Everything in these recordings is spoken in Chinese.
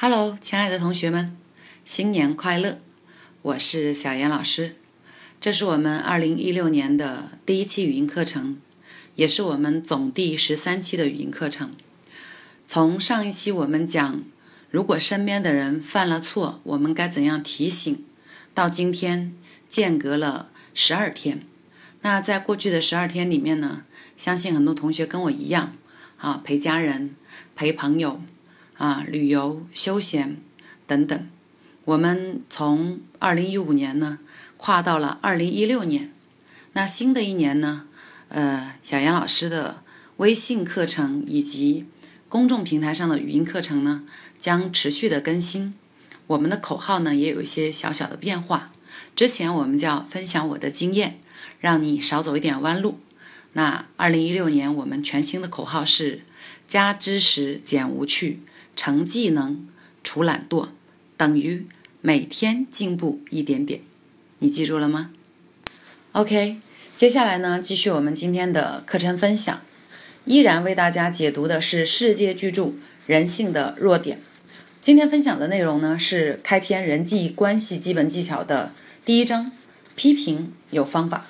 Hello，亲爱的同学们，新年快乐！我是小严老师，这是我们二零一六年的第一期语音课程，也是我们总第十三期的语音课程。从上一期我们讲，如果身边的人犯了错，我们该怎样提醒，到今天间隔了十二天。那在过去的十二天里面呢，相信很多同学跟我一样，啊，陪家人，陪朋友。啊，旅游、休闲等等，我们从二零一五年呢跨到了二零一六年。那新的一年呢，呃，小杨老师的微信课程以及公众平台上的语音课程呢将持续的更新。我们的口号呢也有一些小小的变化。之前我们叫分享我的经验，让你少走一点弯路。那二零一六年我们全新的口号是加知识减无趣。成技能，除懒惰，等于每天进步一点点。你记住了吗？OK，接下来呢，继续我们今天的课程分享，依然为大家解读的是世界巨著《人性的弱点》。今天分享的内容呢，是开篇人际关系基本技巧的第一章：批评有方法。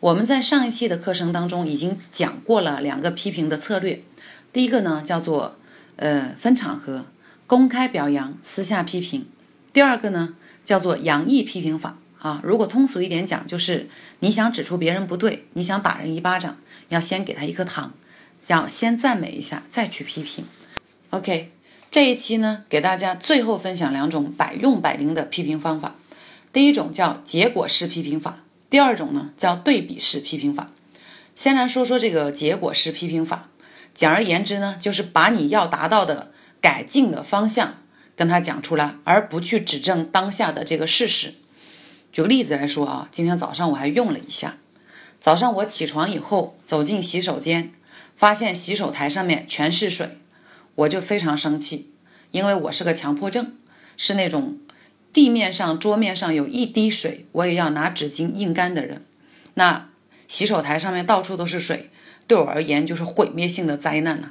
我们在上一期的课程当中已经讲过了两个批评的策略，第一个呢叫做。呃，分场合，公开表扬，私下批评。第二个呢，叫做扬义批评法啊。如果通俗一点讲，就是你想指出别人不对，你想打人一巴掌，要先给他一颗糖，要先赞美一下，再去批评。OK，这一期呢，给大家最后分享两种百用百灵的批评方法。第一种叫结果式批评法，第二种呢叫对比式批评法。先来说说这个结果式批评法。简而言之呢，就是把你要达到的改进的方向跟他讲出来，而不去指正当下的这个事实。举个例子来说啊，今天早上我还用了一下。早上我起床以后走进洗手间，发现洗手台上面全是水，我就非常生气，因为我是个强迫症，是那种地面上、桌面上有一滴水我也要拿纸巾硬干的人。那洗手台上面到处都是水。对我而言就是毁灭性的灾难呢，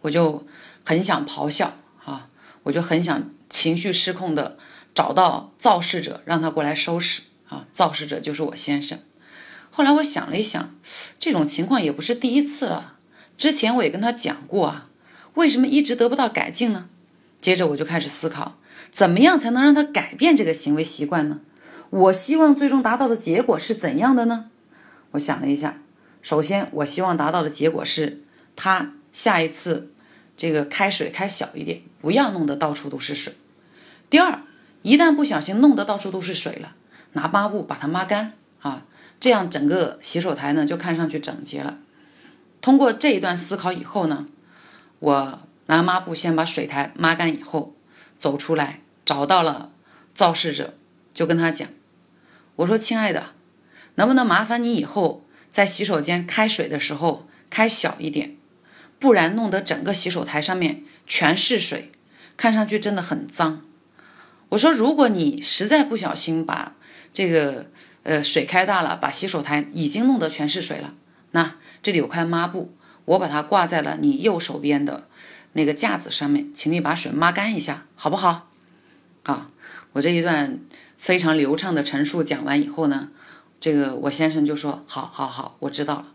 我就很想咆哮啊，我就很想情绪失控的找到肇事者，让他过来收拾啊，肇事者就是我先生。后来我想了一想，这种情况也不是第一次了，之前我也跟他讲过啊，为什么一直得不到改进呢？接着我就开始思考，怎么样才能让他改变这个行为习惯呢？我希望最终达到的结果是怎样的呢？我想了一下。首先，我希望达到的结果是，他下一次这个开水开小一点，不要弄得到处都是水。第二，一旦不小心弄得到处都是水了，拿抹布把它抹干啊，这样整个洗手台呢就看上去整洁了。通过这一段思考以后呢，我拿抹布先把水台抹干以后，走出来找到了肇事者，就跟他讲，我说：“亲爱的，能不能麻烦你以后？”在洗手间开水的时候开小一点，不然弄得整个洗手台上面全是水，看上去真的很脏。我说，如果你实在不小心把这个呃水开大了，把洗手台已经弄得全是水了，那这里有块抹布，我把它挂在了你右手边的那个架子上面，请你把水抹干一下，好不好？啊，我这一段非常流畅的陈述讲完以后呢。这个我先生就说：“好，好，好，我知道了。”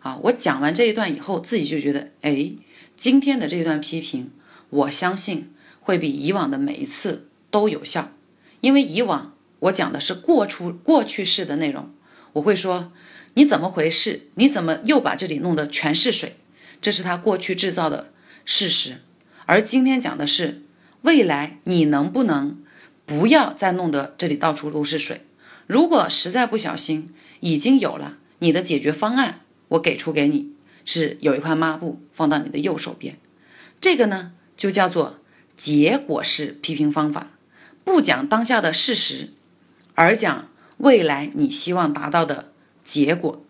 啊，我讲完这一段以后，自己就觉得，哎，今天的这一段批评，我相信会比以往的每一次都有效。因为以往我讲的是过出过去式的内容，我会说：“你怎么回事？你怎么又把这里弄得全是水？”这是他过去制造的事实。而今天讲的是未来，你能不能不要再弄得这里到处都是水？如果实在不小心，已经有了你的解决方案，我给出给你，是有一块抹布放到你的右手边，这个呢就叫做结果式批评方法，不讲当下的事实，而讲未来你希望达到的结果。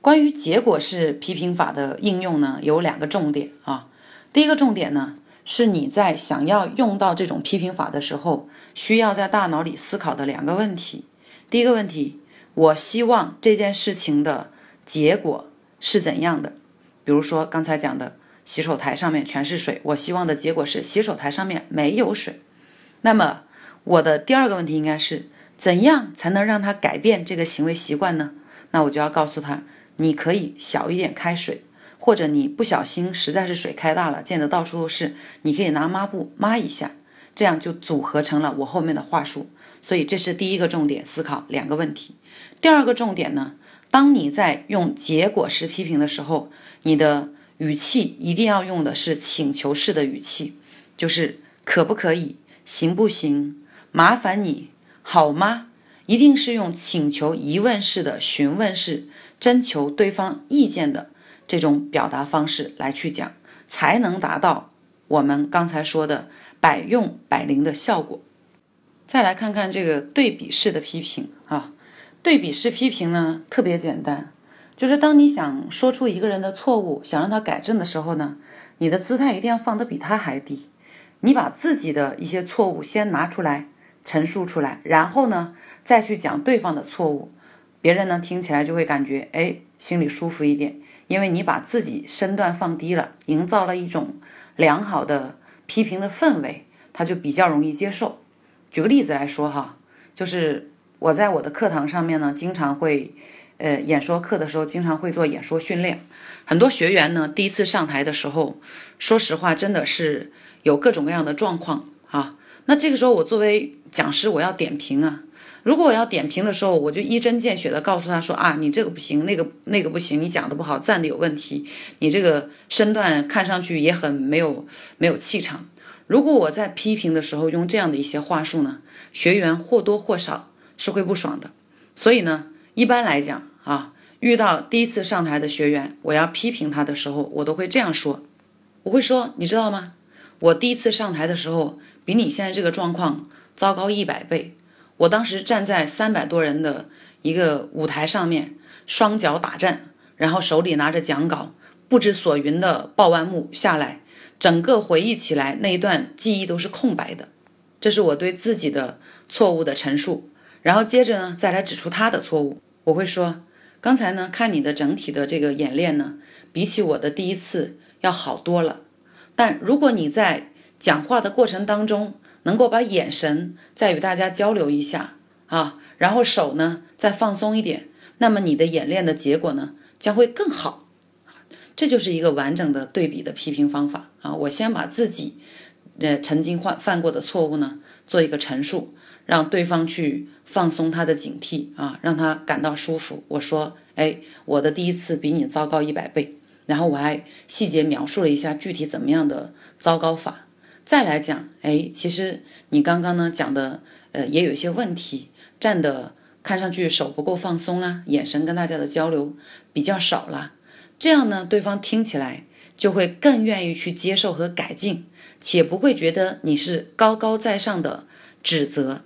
关于结果式批评法的应用呢，有两个重点啊。第一个重点呢，是你在想要用到这种批评法的时候，需要在大脑里思考的两个问题。第一个问题，我希望这件事情的结果是怎样的？比如说刚才讲的洗手台上面全是水，我希望的结果是洗手台上面没有水。那么我的第二个问题应该是，怎样才能让他改变这个行为习惯呢？那我就要告诉他，你可以小一点开水，或者你不小心实在是水开大了，溅得到处都是，你可以拿抹布抹一下，这样就组合成了我后面的话术。所以这是第一个重点思考两个问题。第二个重点呢，当你在用结果式批评的时候，你的语气一定要用的是请求式的语气，就是可不可以、行不行、麻烦你、好吗？一定是用请求疑问式的询问式、征求对方意见的这种表达方式来去讲，才能达到我们刚才说的百用百灵的效果。再来看看这个对比式的批评啊，对比式批评呢特别简单，就是当你想说出一个人的错误，想让他改正的时候呢，你的姿态一定要放得比他还低，你把自己的一些错误先拿出来陈述出来，然后呢再去讲对方的错误，别人呢听起来就会感觉哎心里舒服一点，因为你把自己身段放低了，营造了一种良好的批评的氛围，他就比较容易接受。举个例子来说哈，就是我在我的课堂上面呢，经常会，呃，演说课的时候经常会做演说训练。很多学员呢，第一次上台的时候，说实话，真的是有各种各样的状况啊。那这个时候，我作为讲师，我要点评啊。如果我要点评的时候，我就一针见血的告诉他说啊，你这个不行，那个那个不行，你讲的不好，站的有问题，你这个身段看上去也很没有没有气场。如果我在批评的时候用这样的一些话术呢，学员或多或少是会不爽的。所以呢，一般来讲啊，遇到第一次上台的学员，我要批评他的时候，我都会这样说：我会说，你知道吗？我第一次上台的时候，比你现在这个状况糟糕一百倍。我当时站在三百多人的一个舞台上面，双脚打颤，然后手里拿着讲稿，不知所云的报完幕下来。整个回忆起来那一段记忆都是空白的，这是我对自己的错误的陈述。然后接着呢，再来指出他的错误。我会说，刚才呢，看你的整体的这个演练呢，比起我的第一次要好多了。但如果你在讲话的过程当中，能够把眼神再与大家交流一下啊，然后手呢再放松一点，那么你的演练的结果呢将会更好。这就是一个完整的对比的批评方法啊！我先把自己，呃，曾经犯犯过的错误呢，做一个陈述，让对方去放松他的警惕啊，让他感到舒服。我说，哎，我的第一次比你糟糕一百倍，然后我还细节描述了一下具体怎么样的糟糕法。再来讲，哎，其实你刚刚呢讲的，呃，也有一些问题，站的看上去手不够放松啦，眼神跟大家的交流比较少啦。这样呢，对方听起来就会更愿意去接受和改进，且不会觉得你是高高在上的指责。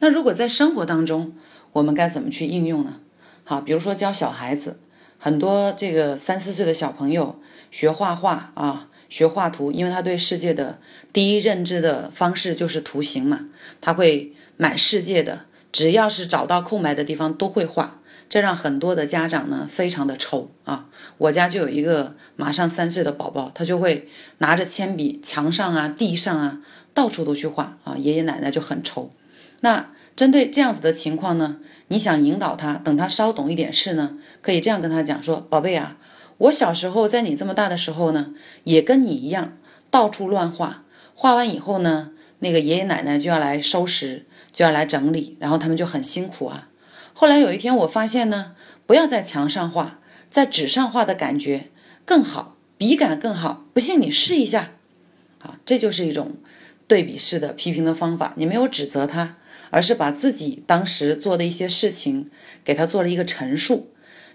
那如果在生活当中，我们该怎么去应用呢？好，比如说教小孩子，很多这个三四岁的小朋友学画画啊，学画图，因为他对世界的第一认知的方式就是图形嘛，他会满世界的，只要是找到空白的地方都会画。这让很多的家长呢非常的愁啊！我家就有一个马上三岁的宝宝，他就会拿着铅笔，墙上啊、地上啊，到处都去画啊。爷爷奶奶就很愁。那针对这样子的情况呢，你想引导他，等他稍懂一点事呢，可以这样跟他讲说：“宝贝啊，我小时候在你这么大的时候呢，也跟你一样，到处乱画，画完以后呢，那个爷爷奶奶就要来收拾，就要来整理，然后他们就很辛苦啊。”后来有一天，我发现呢，不要在墙上画，在纸上画的感觉更好，笔感更好。不信你试一下，啊，这就是一种对比式的批评的方法。你没有指责他，而是把自己当时做的一些事情给他做了一个陈述。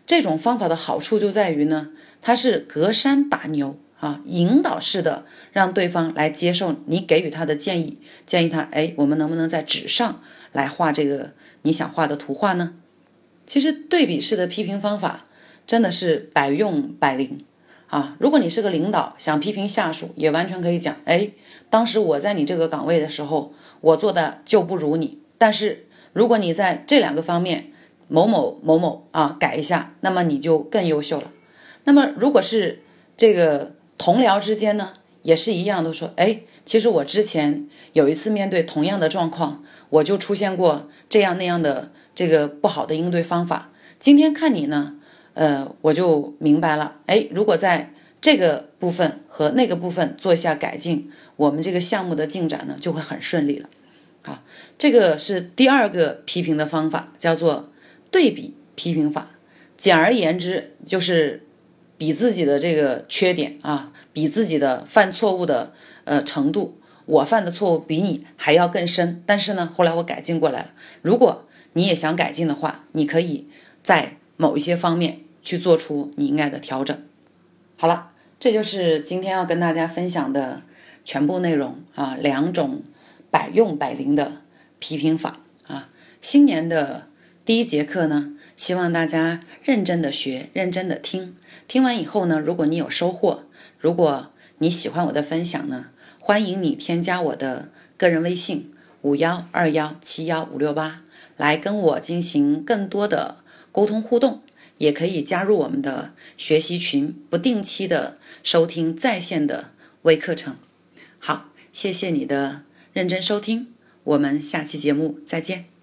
这种方法的好处就在于呢，它是隔山打牛啊，引导式的让对方来接受你给予他的建议，建议他，哎，我们能不能在纸上？来画这个你想画的图画呢？其实对比式的批评方法真的是百用百灵啊！如果你是个领导，想批评下属，也完全可以讲：哎，当时我在你这个岗位的时候，我做的就不如你。但是如果你在这两个方面某某某某啊改一下，那么你就更优秀了。那么如果是这个同僚之间呢，也是一样，都说，哎，其实我之前有一次面对同样的状况，我就出现过这样那样的这个不好的应对方法。今天看你呢，呃，我就明白了，哎，如果在这个部分和那个部分做一下改进，我们这个项目的进展呢就会很顺利了。好，这个是第二个批评的方法，叫做对比批评法。简而言之，就是比自己的这个缺点啊，比自己的犯错误的呃程度，我犯的错误比你还要更深。但是呢，后来我改进过来了。如果你也想改进的话，你可以在某一些方面去做出你应该的调整。好了，这就是今天要跟大家分享的全部内容啊，两种百用百灵的批评法啊。新年的第一节课呢。希望大家认真的学，认真的听。听完以后呢，如果你有收获，如果你喜欢我的分享呢，欢迎你添加我的个人微信五幺二幺七幺五六八，来跟我进行更多的沟通互动。也可以加入我们的学习群，不定期的收听在线的微课程。好，谢谢你的认真收听，我们下期节目再见。